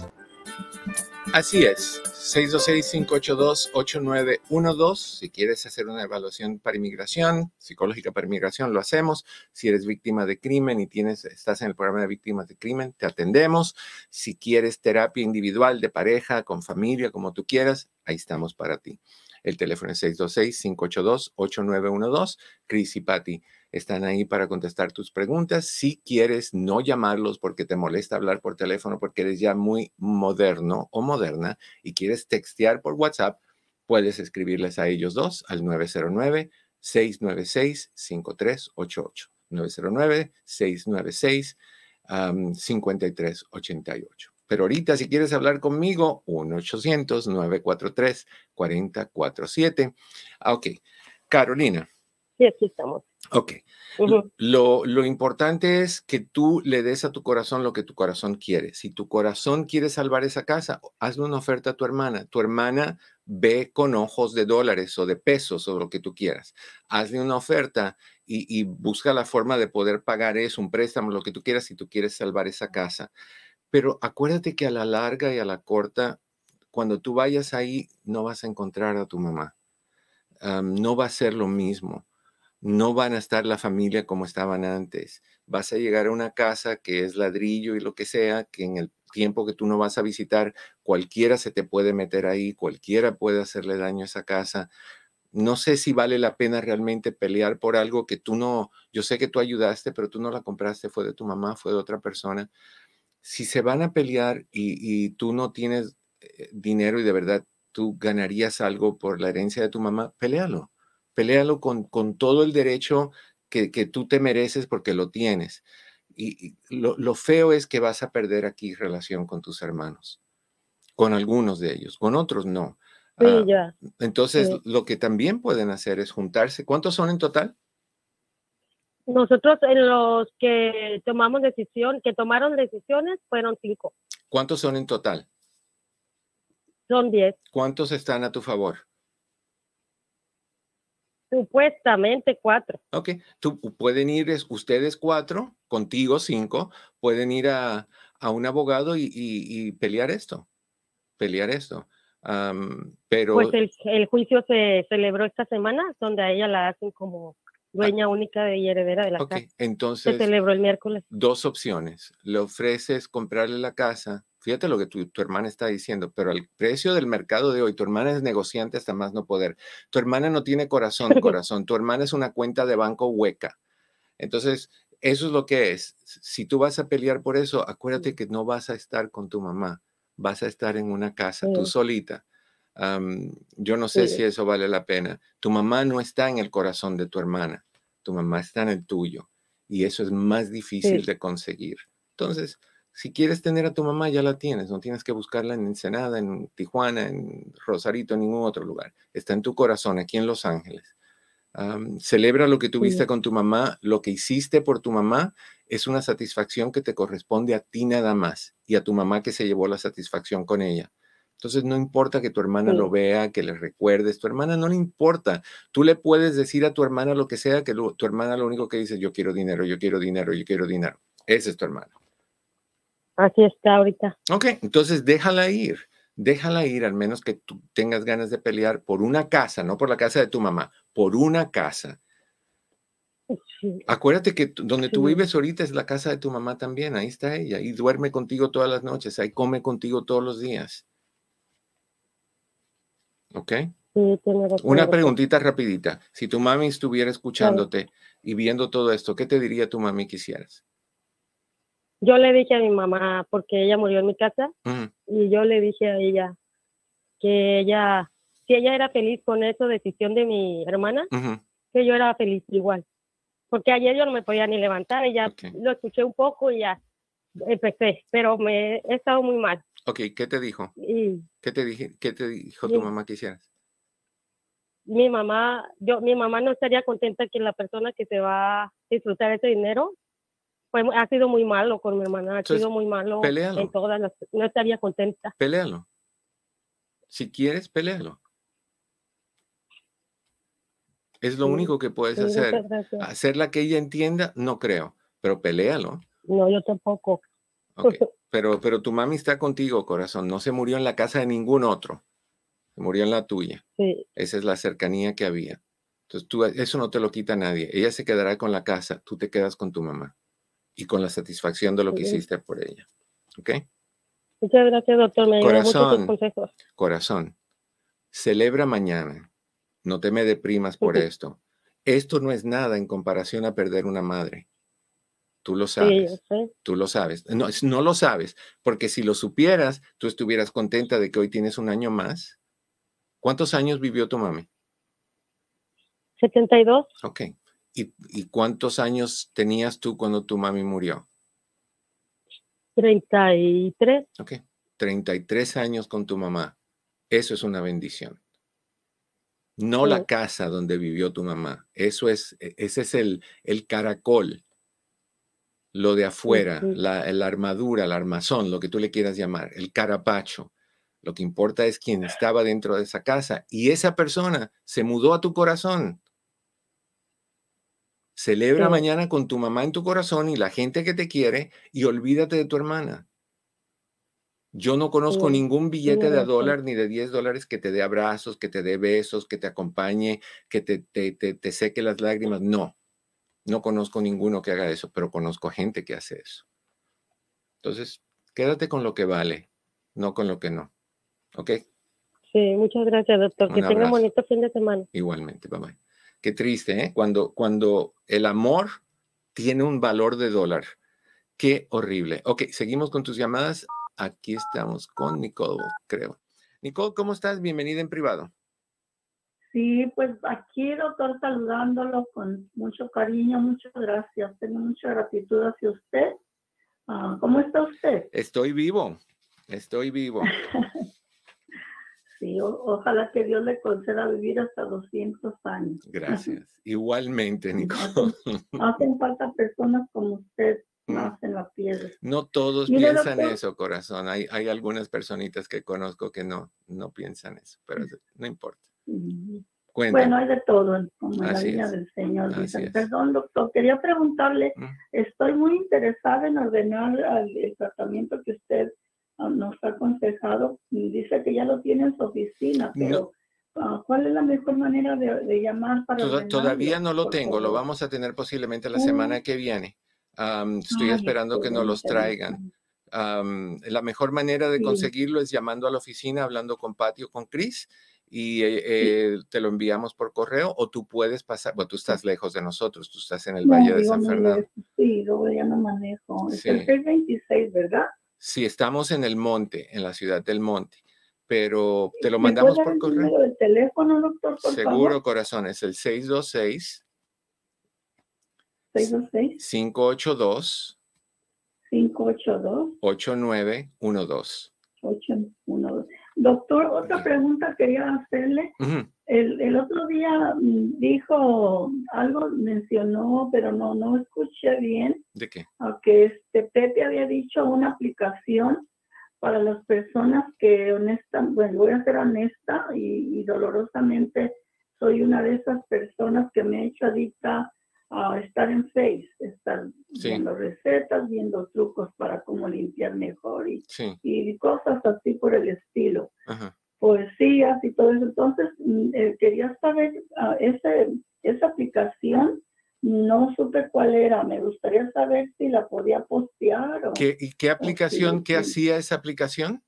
Así es, 626-582-8912. Si quieres hacer una evaluación para inmigración, psicológica para inmigración, lo hacemos. Si eres víctima de crimen y tienes, estás en el programa de víctimas de crimen, te atendemos. Si quieres terapia individual, de pareja, con familia, como tú quieras, ahí estamos para ti. El teléfono es 626-582-8912. Chris y Patty están ahí para contestar tus preguntas. Si quieres no llamarlos porque te molesta hablar por teléfono, porque eres ya muy moderno o moderna y quieres textear por WhatsApp, puedes escribirles a ellos dos al 909-696-5388. 909-696-5388. Pero ahorita, si quieres hablar conmigo, 1-800-943-4047. Ah, ok. Carolina. Sí, aquí estamos. Ok. lo, lo, importante es que tú le des a tu corazón lo que tu corazón quiere. Si tu corazón quiere salvar esa casa, hazle una oferta a tu hermana. Tu hermana ve con ojos de dólares o de pesos o lo que tú quieras. Hazle una oferta y, y busca la forma de poder pagar eso, un préstamo, lo que tú quieras si tú quieres salvar esa casa. Pero acuérdate que a la larga y a la corta, cuando tú vayas ahí, no vas a encontrar a tu mamá. no va a ser lo mismo. No van a estar la familia como estaban antes. Vas a llegar a una casa que es ladrillo y lo que sea, que en el tiempo que tú no vas a visitar, cualquiera se te puede meter ahí, cualquiera puede hacerle daño a esa casa. No sé si vale la pena realmente pelear por algo que tú no, yo sé que tú ayudaste, pero tú no la compraste, fue de tu mamá, fue de otra persona. Si se van a pelear y, tú no tienes eh, dinero y de verdad tú ganarías algo por la herencia de tu mamá, pelealo. Pelealo con, con todo el derecho que, que tú te mereces porque lo tienes y, lo, feo es que vas a perder aquí relación con tus hermanos, con algunos de ellos, con otros no. Sí, ah. Entonces, lo que también pueden hacer es juntarse. ¿Cuántos son en total? Nosotros en los que tomamos decisión, que tomaron decisiones, fueron cinco. ¿Cuántos son en total? Son diez. ¿Cuántos están a tu favor? Supuestamente cuatro. Ok, tú pueden ir ustedes cuatro, contigo cinco, pueden ir a, un abogado y, pelear esto, pelear esto. pero... Pues el, juicio se celebró esta semana, donde a ella la hacen como dueña única de y heredera de la casa. Entonces, se celebró el miércoles. Dos opciones. Le ofreces comprarle la casa Fíjate lo que tu, hermana está diciendo, pero el precio del mercado de hoy, tu hermana es negociante hasta más no poder. Tu hermana no tiene corazón, corazón. Tu hermana es una cuenta de banco hueca. Entonces, eso es lo que es. Si tú vas a pelear por eso, acuérdate que no vas a estar con tu mamá, vas a estar en una casa, tú solita. yo no sé si eso vale la pena. Tu mamá no está en el corazón de tu hermana, tu mamá está en el tuyo y eso es más difícil de conseguir. Entonces, si quieres tener a tu mamá, ya la tienes. No tienes que buscarla en Ensenada, en Tijuana, en Rosarito, en ningún otro lugar. Está en tu corazón, aquí en Los Ángeles. celebra lo que tuviste con tu mamá. Lo que hiciste por tu mamá es una satisfacción que te corresponde a ti nada más y a tu mamá que se llevó la satisfacción con ella. Entonces no importa que tu hermana lo vea, que le recuerdes, tu hermana no le importa. Tú le puedes decir a tu hermana lo que sea, que tu hermana lo único que dice, yo quiero dinero, yo quiero dinero, yo quiero dinero. Ese es tu hermana. Así está ahorita. Ok, entonces déjala ir, déjala ir, al menos que tú tengas ganas de pelear por una casa, no por la casa de tu mamá, por una casa. Acuérdate que donde tú vives ahorita es la casa de tu mamá también, ahí está ella, y duerme contigo todas las noches, ahí come contigo todos los días. ¿Ok? Sí, Una preguntita rapidita. Si tu mami estuviera escuchándote y viendo todo esto, ¿qué te diría tu mami quisieras? Yo le dije a mi mamá, porque ella murió en mi casa, y yo le dije a ella que ella, si ella era feliz con esa decisión de mi hermana, que yo era feliz igual. Porque ayer yo no me podía ni levantar, y ya lo escuché un poco y ya empecé, pero me he estado muy mal. Ok, ¿qué te dijo? ¿Qué, te dije, ¿Qué te dijo tu mamá que hicieras? Mi mamá, yo, mi mamá no estaría contenta que la persona que se va a disfrutar ese dinero pues ha sido muy malo con mi hermana, ha sido muy malo en todas las, no estaría contenta. Pelealo. Si quieres, pelealo. Es lo único que puedes hacer. Hacerla que ella entienda, no creo, pero pelealo. No, yo tampoco. Pero, pero tu mami está contigo, corazón. No se murió en la casa de ningún otro. Se murió en la tuya. Sí. Esa es la cercanía que había. Entonces, tú, eso no te lo quita nadie. Ella se quedará con la casa, tú te quedas con tu mamá y con la satisfacción de lo que hiciste por ella. ¿Ok? Muchas gracias, doctor. Me corazón, consejos. Corazón, celebra mañana. No te me deprimas por esto. Esto no es nada en comparación a perder una madre. Tú lo sabes. Tú lo sabes. No, no lo sabes, porque si lo supieras, tú estuvieras contenta de que hoy tienes un año más. ¿Cuántos años vivió tu mami? 72. Ok. ¿Y, cuántos años tenías tú cuando tu mami murió? 33. Ok, 33 años con tu mamá. Eso es una bendición. No la casa donde vivió tu mamá. Eso es, e, ese es el, el caracol. Lo de afuera, la, la armadura, el armazón, lo que tú le quieras llamar, el carapacho. Lo que importa es quién estaba dentro de esa casa. Y esa persona se mudó a tu corazón. Celebra mañana con tu mamá en tu corazón y la gente que te quiere y olvídate de tu hermana. Yo no conozco ningún billete de dólar ni de 10 dólares que te dé abrazos, que te dé besos, que te acompañe, que te, te, te, seque las lágrimas. No, no conozco ninguno que haga eso, pero conozco gente que hace eso. Entonces, quédate con lo que vale, no con lo que no. ¿Ok? Sí, muchas gracias, doctor. que tenga un bonito fin de semana. Igualmente, bye Qué triste, ¿eh? Cuando, cuando el amor tiene un valor de dólar. Qué horrible. Ok, seguimos con tus llamadas. Aquí estamos con Nicole, creo. Nicole, ¿cómo estás? Bienvenida en privado. Sí, pues aquí, doctor, saludándolo con mucho cariño, muchas gracias. Tengo mucha gratitud hacia usted. Ah, ¿Cómo está usted? Estoy vivo, estoy vivo. sí, ojalá que Dios le conceda vivir hasta 200 años. Gracias. Igualmente, Nicole. hacen falta personas como usted en la piedra. No todos piensan eso, corazón. Hay, hay algunas personitas que conozco que no, no piensan eso, pero no importa. Bueno, hay de todo, como la línea del Señor. Perdón, doctor, quería preguntarle, estoy muy interesada en ordenar el, tratamiento que usted ah, nos ha aconsejado. Dice que ya lo tiene en su oficina, pero... Ah, ¿Cuál es la mejor manera de, llamar para Todavía no lo tengo, lo vamos a tener posiblemente la semana que viene estoy esperando que nos los traigan. la mejor manera de conseguirlo es llamando a la oficina, hablando con Patio, con Chris, y eh, eh, te lo enviamos por correo o tú puedes pasar, bueno, tú estás lejos de nosotros, tú estás en el Valle de San Fernando. Sí, yo ya no manejo. Es el 626, ¿verdad? Sí, estamos en el monte, en la ciudad del monte, pero te lo mandamos por correo. El teléfono, doctor, Seguro, corazón, es el 626 582 582 8912 812. Doctor, otra pregunta quería hacerle. el, el, otro día mm, dijo algo, mencionó, pero no, no escuché bien. ¿De qué? Que este Pepe había dicho una aplicación para las personas que honesta, bueno, voy a ser honesta y, y dolorosamente soy una de esas personas que me he hecho adicta estar en Face, estar viendo recetas, viendo trucos para cómo limpiar mejor y, y cosas así por el estilo. Poesías y todo eso. Entonces, mm, eh, quería saber, uh, ese, esa aplicación no supe cuál era. Me gustaría saber si la podía postear. O, ¿Qué, ¿Y qué aplicación, qué hacía esa aplicación?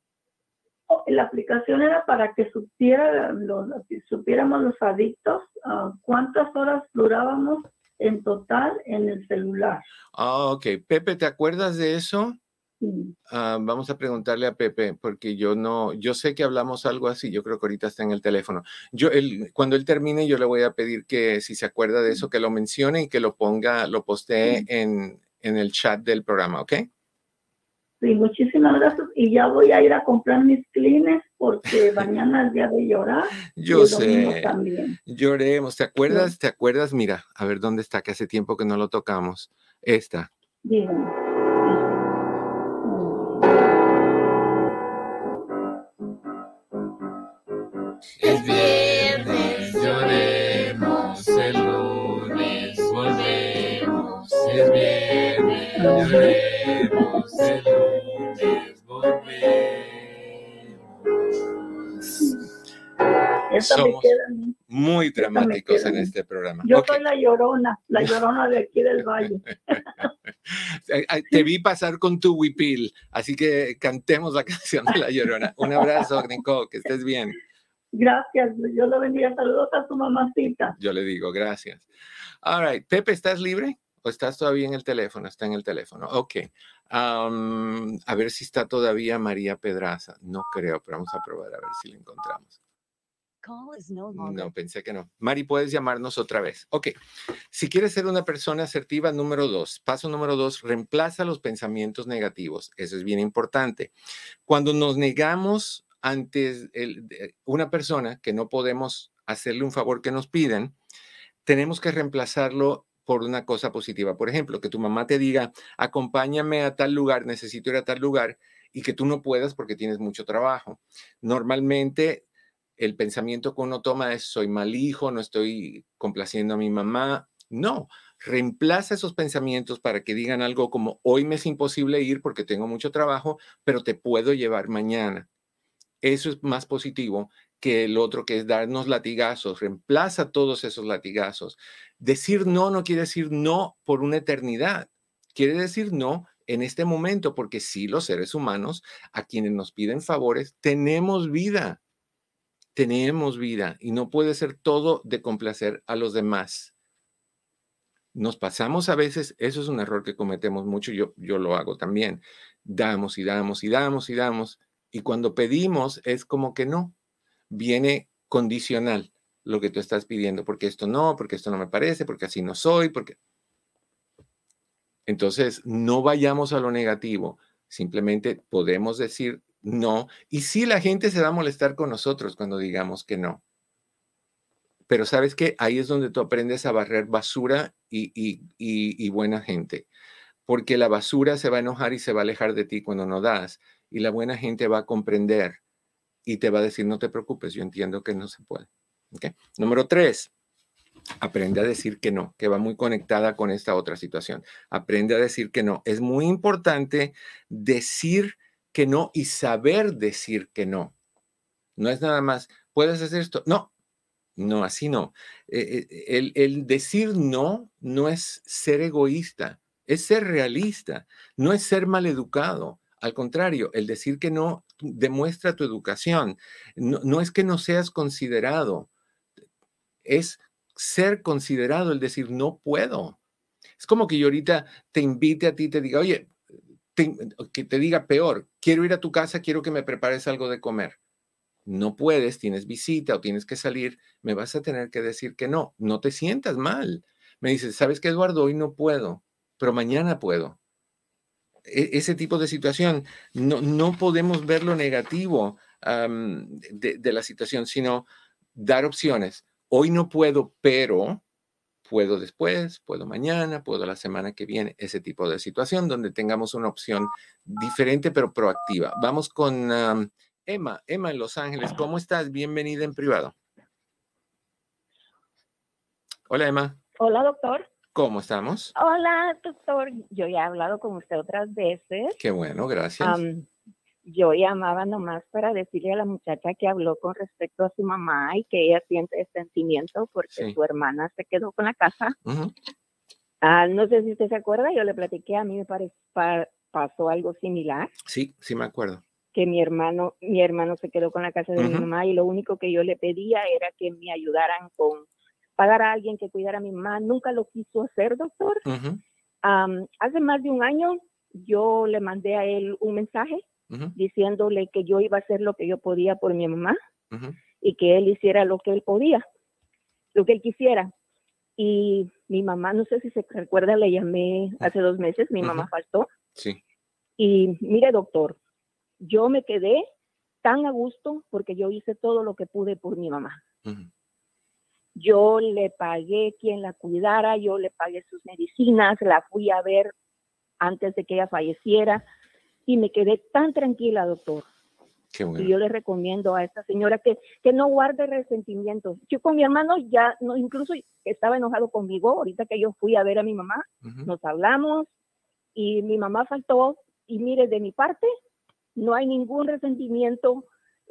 Oh, la aplicación era para que supiera los, supiéramos los adictos uh, cuántas horas durábamos en total en el celular. Ah, ok. Pepe, ¿te acuerdas de eso? Ah, vamos a preguntarle a Pepe, porque yo no, yo sé que hablamos algo así, yo creo que ahorita está en el teléfono. Yo, cuando él termine, yo le voy a pedir que si se acuerda de eso, que lo mencione y que lo ponga, lo postee en, en el chat del programa, ¿ok? Sí, muchísimas gracias. Y ya voy a ir a comprar mis clines porque mañana es día de llorar. Yo sé. También. Lloremos. ¿Te acuerdas? ¿Te acuerdas? Mira, a ver dónde está, que hace tiempo que no lo tocamos. Esta. Dígame. Viernes, lloremos, el lunes. Somos muy dramáticos en este programa. Yo soy la llorona, la llorona de aquí del valle. Te vi pasar con tu huipil, así que cantemos la canción de la llorona. Un abrazo, Nico, que estés bien. Gracias, yo lo bendiga. Saludos a tu mamacita. Yo le digo, gracias. All right, Pepe, ¿estás libre? ¿O estás todavía en el teléfono? Está en el teléfono. Ok. a ver si está todavía María Pedraza. No creo, pero vamos a probar a ver si la encontramos. No, pensé que no. Mari, puedes llamarnos otra vez. Ok. Si quieres ser una persona asertiva, número dos, paso número dos, reemplaza los pensamientos negativos. Eso es bien importante. Cuando nos negamos ante una persona que no podemos hacerle un favor que nos piden, tenemos que reemplazarlo por una cosa positiva. Por ejemplo, que tu mamá te diga, acompáñame a tal lugar, necesito ir a tal lugar, y que tú no puedas porque tienes mucho trabajo. Normalmente el pensamiento que uno toma es soy mal hijo, no estoy complaciendo a mi mamá. No, reemplaza esos pensamientos para que digan algo como, hoy me es imposible ir porque tengo mucho trabajo, pero te puedo llevar mañana. Eso es más positivo que el otro, que es darnos latigazos. Reemplaza todos esos latigazos. Decir no no quiere decir no por una eternidad. Quiere decir no en este momento, porque sí, los seres humanos, a quienes nos piden favores, tenemos vida. Tenemos vida y no puede ser todo de complacer a los demás. Nos pasamos a veces, eso es un error que cometemos mucho, yo, yo lo hago también. Damos y damos y damos y damos. Y cuando pedimos es como que no, viene condicional lo que tú estás pidiendo, porque esto no, porque esto no me parece, porque así no soy, porque... Entonces, no vayamos a lo negativo, simplemente podemos decir no, y sí la gente se va a molestar con nosotros cuando digamos que no. Pero sabes que ahí es donde tú aprendes a barrer basura y, y, buena gente, porque la basura se va a enojar y se va a alejar de ti cuando no das, y la buena gente va a comprender y te va a decir, no te preocupes, yo entiendo que no se puede. Número tres, aprende a decir que no, que va muy conectada con esta otra situación. Aprende a decir que no. Es muy importante decir que no y saber decir que no. No es nada más, puedes hacer esto. No, no, así no. Eh, eh, el, decir no no es ser egoísta, es ser realista, no es ser maleducado. Al contrario, el decir que no demuestra tu educación. No, es que no seas considerado, es ser considerado, el decir no puedo. Es como que yo ahorita te invite a ti, te diga, oye, que te diga peor, quiero ir a tu casa, quiero que me prepares algo de comer. No puedes, tienes visita o tienes que salir, me vas a tener que decir que no, no te sientas mal. Me dices, ¿sabes qué, Eduardo? Hoy no puedo, pero mañana puedo. E-, ese tipo de situación. No, no podemos ver lo negativo de, de, la situación, sino dar opciones. Hoy no puedo, pero puedo después, puedo mañana, puedo la semana que viene, ese tipo de situación donde tengamos una opción diferente pero proactiva. Vamos con Emma, Emma en Los Ángeles. ¿Cómo estás? Bienvenida en privado. Hola, Emma. Hola, doctor. ¿Cómo estamos? Hola, doctor. Yo ya he hablado con usted otras veces. Qué bueno, gracias. yo llamaba nomás para decirle a la muchacha que habló con respecto a su mamá y que ella siente sentimiento porque su hermana se quedó con la casa. Ah, no sé si usted se acuerda, yo le platiqué, a mí me parece, pasó algo similar. Sí, sí me acuerdo. Que mi hermano, mi hermano se quedó con la casa de mi mamá y lo único que yo le pedía era que me ayudaran con pagar a alguien que cuidara a mi mamá. Nunca lo quiso hacer, doctor. hace más de un año yo le mandé a él un mensaje diciéndole que yo iba a hacer lo que yo podía por mi mamá y que él hiciera lo que él podía, lo que él quisiera. Y mi mamá, no sé si se recuerda, le llamé hace dos meses, mi mamá faltó. Sí. Y mire, doctor, yo me quedé tan a gusto porque yo hice todo lo que pude por mi mamá. Yo le pagué quien la cuidara, yo le pagué sus medicinas, la fui a ver antes de que ella falleciera y me quedé tan tranquila, doctor. Y yo le recomiendo a esta señora que, que no guarde resentimientos. Yo con mi hermano ya, no, incluso estaba enojado conmigo, ahorita que yo fui a ver a mi mamá, nos hablamos y mi mamá faltó y mire, de mi parte, no hay ningún resentimiento,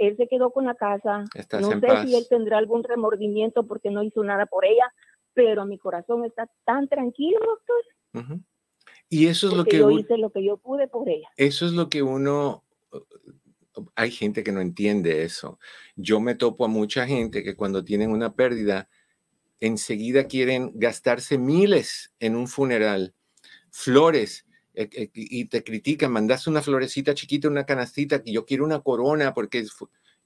él se quedó con la casa. no sé si él tendrá algún remordimiento porque no hizo nada por ella, pero mi corazón está tan tranquilo, doctor. Y eso es lo que yo hice lo que yo pude por ella. Eso es lo que uno hay gente que no entiende eso. Yo me topo a mucha gente que cuando tienen una pérdida enseguida quieren gastarse miles en un funeral, flores, y te critican, mandaste una florecita chiquita, una canastita, que yo quiero una corona, porque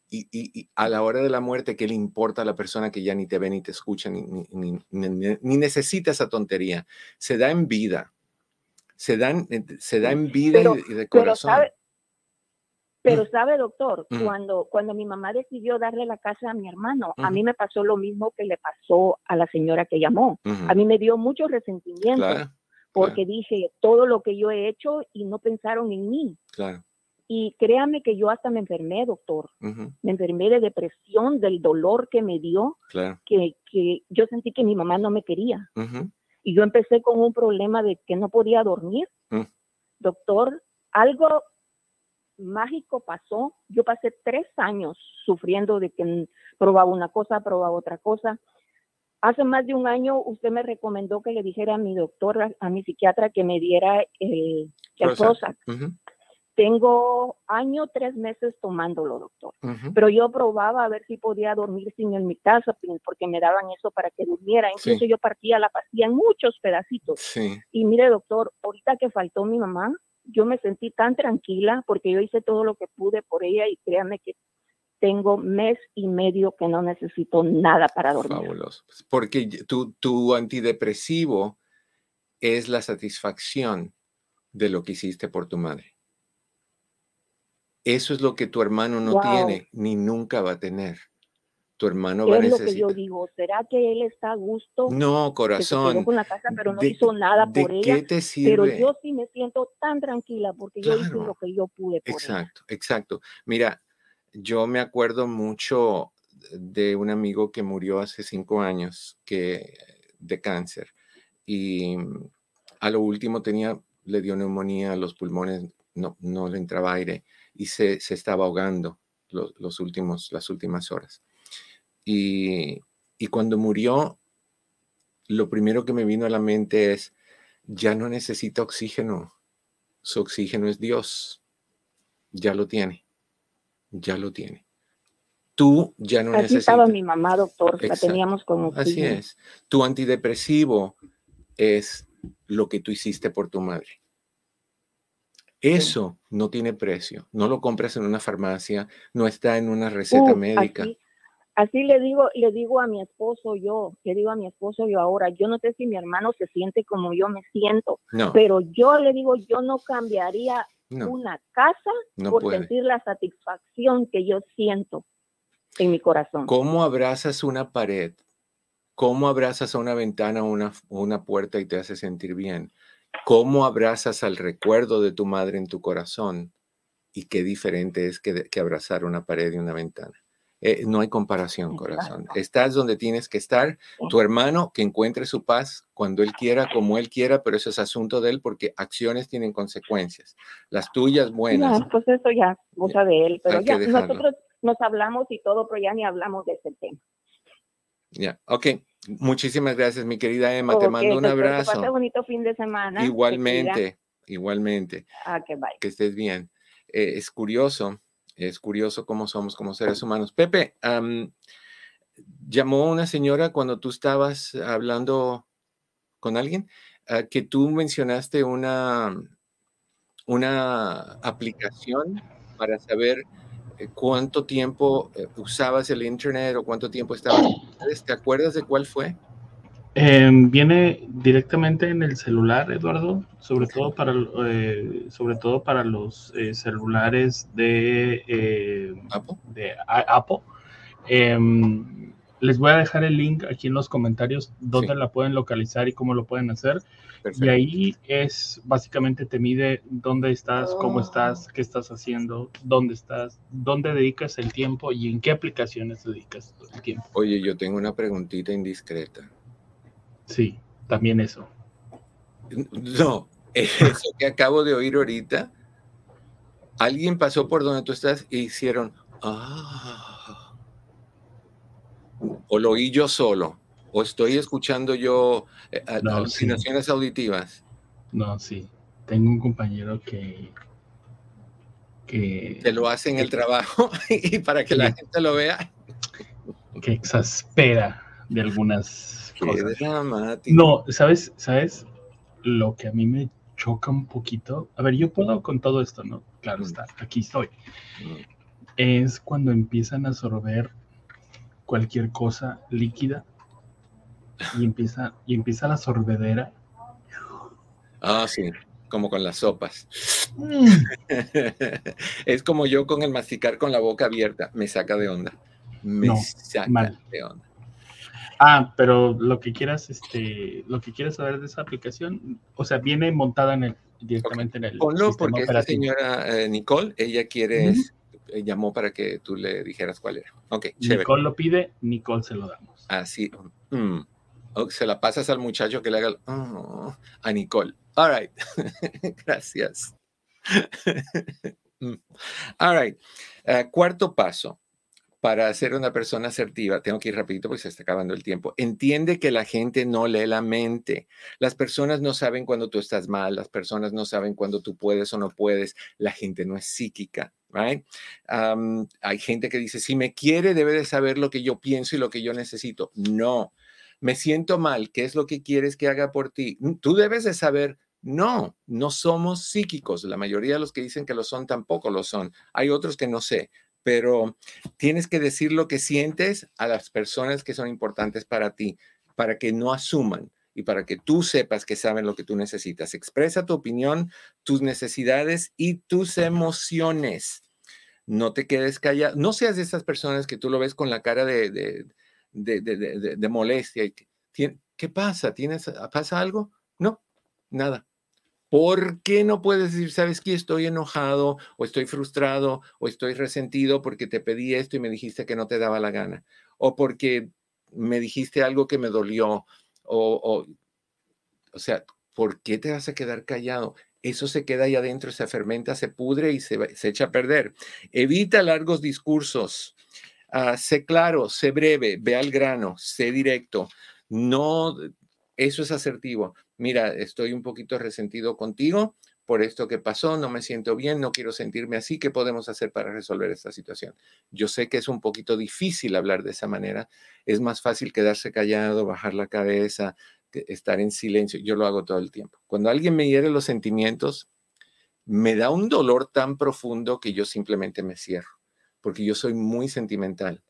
y, a la hora de la muerte, ¿qué le importa a la persona que ya ni te ve ni te escucha, ni, ni, necesita esa tontería? Se da en vida, se, dan, se da en vida y, de corazón. Pero sabe, doctor, cuando, cuando mi mamá decidió darle la casa a mi hermano, a mí me pasó lo mismo que le pasó a la señora que llamó. A mí me dio mucho resentimiento porque dije todo lo que yo he hecho y no pensaron en mí. Claro. Y créame que yo hasta me enfermé, doctor. Me enfermé de depresión, del dolor que me dio, claro. que, que, yo sentí que mi mamá no me quería. y yo empecé con un problema de que no podía dormir. Mm. Doctor, algo mágico pasó. Yo pasé tres años sufriendo de que probaba una cosa, probaba otra cosa. Hace más de un año usted me recomendó que le dijera a mi doctor, a, mi psiquiatra, que me diera el, Prozac. Tengo año, tres meses tomándolo, doctor. Pero yo probaba a ver si podía dormir sin en mi casa, porque me daban eso para que durmiera. Incluso yo partía la pastilla en muchos pedacitos. Y mire, doctor, ahorita que faltó mi mamá, yo me sentí tan tranquila porque yo hice todo lo que pude por ella y créanme que tengo mes y medio que no necesito nada para dormir. Fabuloso. Pues, porque tu, tu antidepresivo es la satisfacción de lo que hiciste por tu madre. Eso es lo que tu hermano no tiene ni nunca va a tener. Tu hermano va a necesitar. Es lo que yo digo. ¿Será que él está a gusto? No, corazón. con la casa, pero no hizo nada por ella. ¿Qué te sirve? Pero yo sí me siento tan tranquila porque yo hice lo que yo pude. Por exacto, exacto. Mira, yo me acuerdo mucho de un amigo que murió hace cinco años que, de cáncer y a lo último tenía, le dio neumonía a los pulmones, no, no le entraba aire y se, se estaba ahogando los, últimos, las últimas horas. Y, y cuando murió, lo primero que me vino a la mente es, ya no necesita oxígeno, su oxígeno es Dios, ya lo tiene, ya lo tiene. Tú ya no necesitas. estaba mi mamá, doctor, la teníamos como. Así es. Tu antidepresivo es lo que tú hiciste por tu madre. Eso no tiene precio. No lo compras en una farmacia, no está en una receta médica. Así, le digo, le digo a mi esposo yo, le digo a mi esposo yo ahora, yo no sé si mi hermano se siente como yo me siento, pero yo le digo, yo no cambiaría una casa por sentir la satisfacción que yo siento en mi corazón. ¿Cómo abrazas una pared? ¿Cómo abrazas a una ventana o una, una puerta y te hace sentir bien? cómo abrazas al recuerdo de tu madre en tu corazón y qué diferente es que, abrazar una pared y una ventana. Eh, no hay comparación, corazón. Estás donde tienes que estar. Tu hermano que encuentre su paz cuando él quiera, como él quiera, pero eso es asunto de él porque acciones tienen consecuencias. Las tuyas buenas. No, pues eso ya, cosa de él, pero ya nosotros nos hablamos y todo, pero ya ni hablamos de ese tema. Ya, ok. Muchísimas gracias, mi querida Emma. te mando un abrazo. Que pase bonito fin de semana. Igualmente, igualmente. Ah, que bye. Que estés bien. Eh, es curioso, es curioso cómo somos como seres humanos. Pepe, llamó una señora cuando tú estabas hablando con alguien ah, que tú mencionaste una, una aplicación para saber eh, cuánto tiempo eh, usabas el Internet o cuánto tiempo estabas. ¿Te acuerdas de cuál fue? Em, viene directamente en el celular, Eduardo, sobre todo para, eh, sobre todo para los celulares de Apple. De Apple. Em, les voy a dejar el link aquí en los comentarios donde la pueden localizar y cómo lo pueden hacer. Y ahí es básicamente te mide dónde estás, cómo estás, qué estás haciendo, dónde estás, dónde dedicas el tiempo y en qué aplicaciones dedicas el tiempo. Oye, yo tengo una preguntita indiscreta. Sí, también eso. No, eso que acabo de oír ahorita, alguien pasó por donde tú estás e hicieron, ah, o lo oí yo solo. ¿O estoy escuchando yo eh, alucinaciones auditivas? No, sí. Tengo un compañero que... Que, que lo hace en el trabajo y para que la gente lo vea. Que exaspera de algunas Qué cosas. Dramático. No, ¿sabes? ¿Sabes? Lo que a mí me choca un poquito. A ver, yo puedo con todo esto, ¿no? Claro mm. está, aquí estoy. Mm. Es cuando empiezan a absorber cualquier cosa líquida y empieza, y empieza la sorbedera. Ah, sí, como con las sopas. Mm. es como yo con el masticar con la boca abierta, me saca de onda. Me saca de onda. Ah, pero lo que quieras, este, lo que quieras saber de esa aplicación, o sea, viene montada en el, directamente en el. Ponlo porque esta señora eh, Nicole, ella quiere, eh, llamó para que tú le dijeras cuál era. Ok, Nicole lo pide, Nicole se lo damos. Así. Mm. O se la pasas al muchacho que le haga oh, a Nicole. All right. Gracias. Mm. All right. Eh, cuarto paso para ser una persona asertiva, tengo que ir rapidito porque se está acabando el tiempo. Entiende que la gente no lee la mente. Las personas no saben cuando tú estás mal, las personas no saben cuando tú puedes o no puedes. La gente no es psíquica, right? hay gente que dice, si me quiere, debe de saber lo que yo pienso y lo que yo necesito. No, me siento mal, ¿qué es lo que quieres que haga por ti? Tú debes de saber no, no somos psíquicos. La mayoría de los que dicen que lo son tampoco lo son. Hay otros que no sé, pero tienes que decir lo que sientes a las personas que son importantes para ti, para que no asuman y para que tú sepas que saben lo que tú necesitas. Expresa tu opinión, tus necesidades y tus emociones. No te quedes callado. No seas de esas personas que tú lo ves con la cara de, de, de, de molestia. ¿Qué pasa? ¿Tienes, ¿Pasa algo? No, nada. ¿Por qué no puedes decir, sabes que estoy enojado o estoy frustrado o estoy resentido porque te pedí esto y me dijiste que no te daba la gana? O porque me dijiste algo que me dolió. O, o, sea, ¿por qué te vas a quedar callado? Eso se queda ahí adentro, se fermenta, se pudre y se, echa a perder. Evita largos discursos. Ah, sé claro, sé breve, ve al grano, sé directo. No, eso es asertivo mira, estoy un poquito resentido contigo por esto que pasó, no me siento bien, no quiero sentirme así, ¿qué podemos hacer para resolver esta situación? Yo sé que es un poquito difícil hablar de esa manera, es más fácil quedarse callado, bajar la cabeza, estar en silencio, yo lo hago todo el tiempo. Cuando alguien me hiere los sentimientos, me da un dolor tan profundo que yo simplemente me cierro, porque yo soy muy sentimental.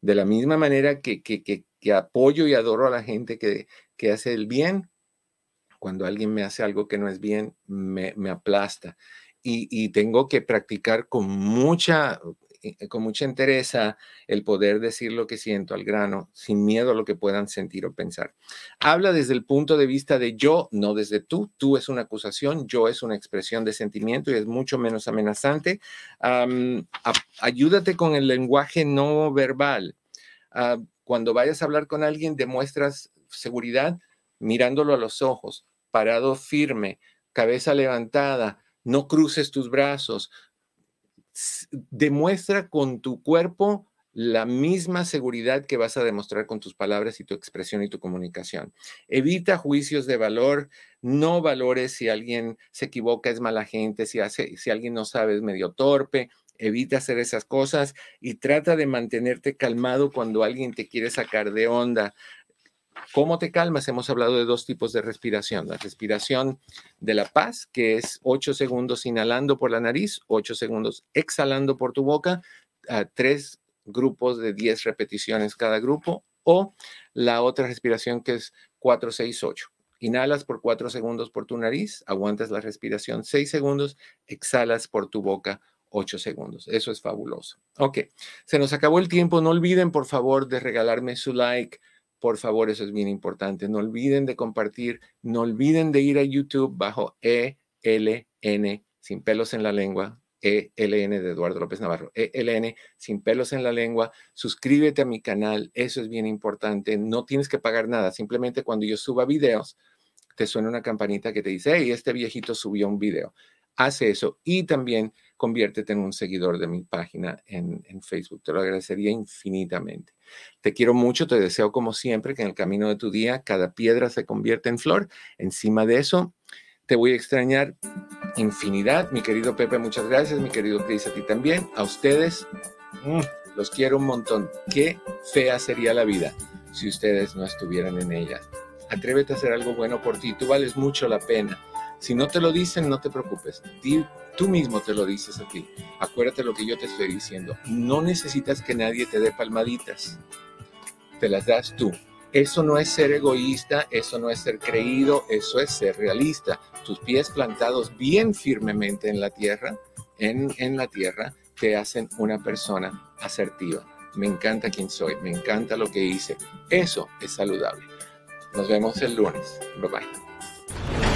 De la misma manera que, que, que, apoyo y adoro a la gente que, que hace el bien, cuando alguien me hace algo que no es bien, me, aplasta. Y, tengo que practicar con mucha, eh, con mucha entereza el poder decir lo que siento al grano, sin miedo a lo que puedan sentir o pensar. Habla desde el punto de vista de yo, no desde tú. Tú es una acusación, yo es una expresión de sentimiento y es mucho menos amenazante. ayúdate con el lenguaje no verbal. Ah, cuando vayas a hablar con alguien, demuestras seguridad mirándolo a los ojos parado firme, cabeza levantada, no cruces tus brazos. Demuestra con tu cuerpo la misma seguridad que vas a demostrar con tus palabras y tu expresión y tu comunicación. Evita juicios de valor, no valores si alguien se equivoca, es mala gente, si, si alguien no sabe, es medio torpe. Evita hacer esas cosas y trata de mantenerte calmado cuando alguien te quiere sacar de onda. ¿Cómo te calmas? Hemos hablado de dos tipos de respiración. La respiración de la paz, que es ocho segundos inhalando por la nariz, ocho segundos exhalando por tu boca, tres grupos de diez repeticiones cada grupo, o la otra respiración que es 4, 6, 8. Inhalas por cuatro segundos por tu nariz, aguantas la respiración seis segundos, exhalas por tu boca ocho segundos. Eso es fabuloso. Ok, se nos acabó el tiempo. No olviden, por favor, de regalarme su like por favor, eso es bien importante. No olviden de compartir, no olviden de ir a YouTube bajo ELN, sin pelos en la lengua, ELN de Eduardo López Navarro, ELN, sin pelos en la lengua. Suscríbete a mi canal, eso es bien importante. No tienes que pagar nada, simplemente cuando yo suba videos, te suena una campanita que te dice, hey, este viejito subió un video. Hace eso y también conviértete en un seguidor de mi página en, Facebook. Te lo agradecería infinitamente. Te quiero mucho, te deseo como siempre que en el camino de tu día cada piedra se convierta en flor. Encima de eso, te voy a extrañar infinidad. Mi querido Pepe, muchas gracias. Mi querido Cris, a ti también. A ustedes, mm, los quiero un montón. Qué fea sería la vida si ustedes no estuvieran en ella. Atrévete a hacer algo bueno por ti. Tú vales mucho la pena. Si no te lo dicen, no te preocupes. Tú mismo te lo dices a ti. Acuérdate lo que yo te estoy diciendo. No necesitas que nadie te dé palmaditas. Te las das tú. Eso no es ser egoísta, eso no es ser creído, eso es ser realista. Tus pies plantados bien firmemente en la tierra, en, en la tierra, te hacen una persona asertiva. Me encanta quién soy, me encanta lo que hice. Eso es saludable. Nos vemos el lunes. Bye bye.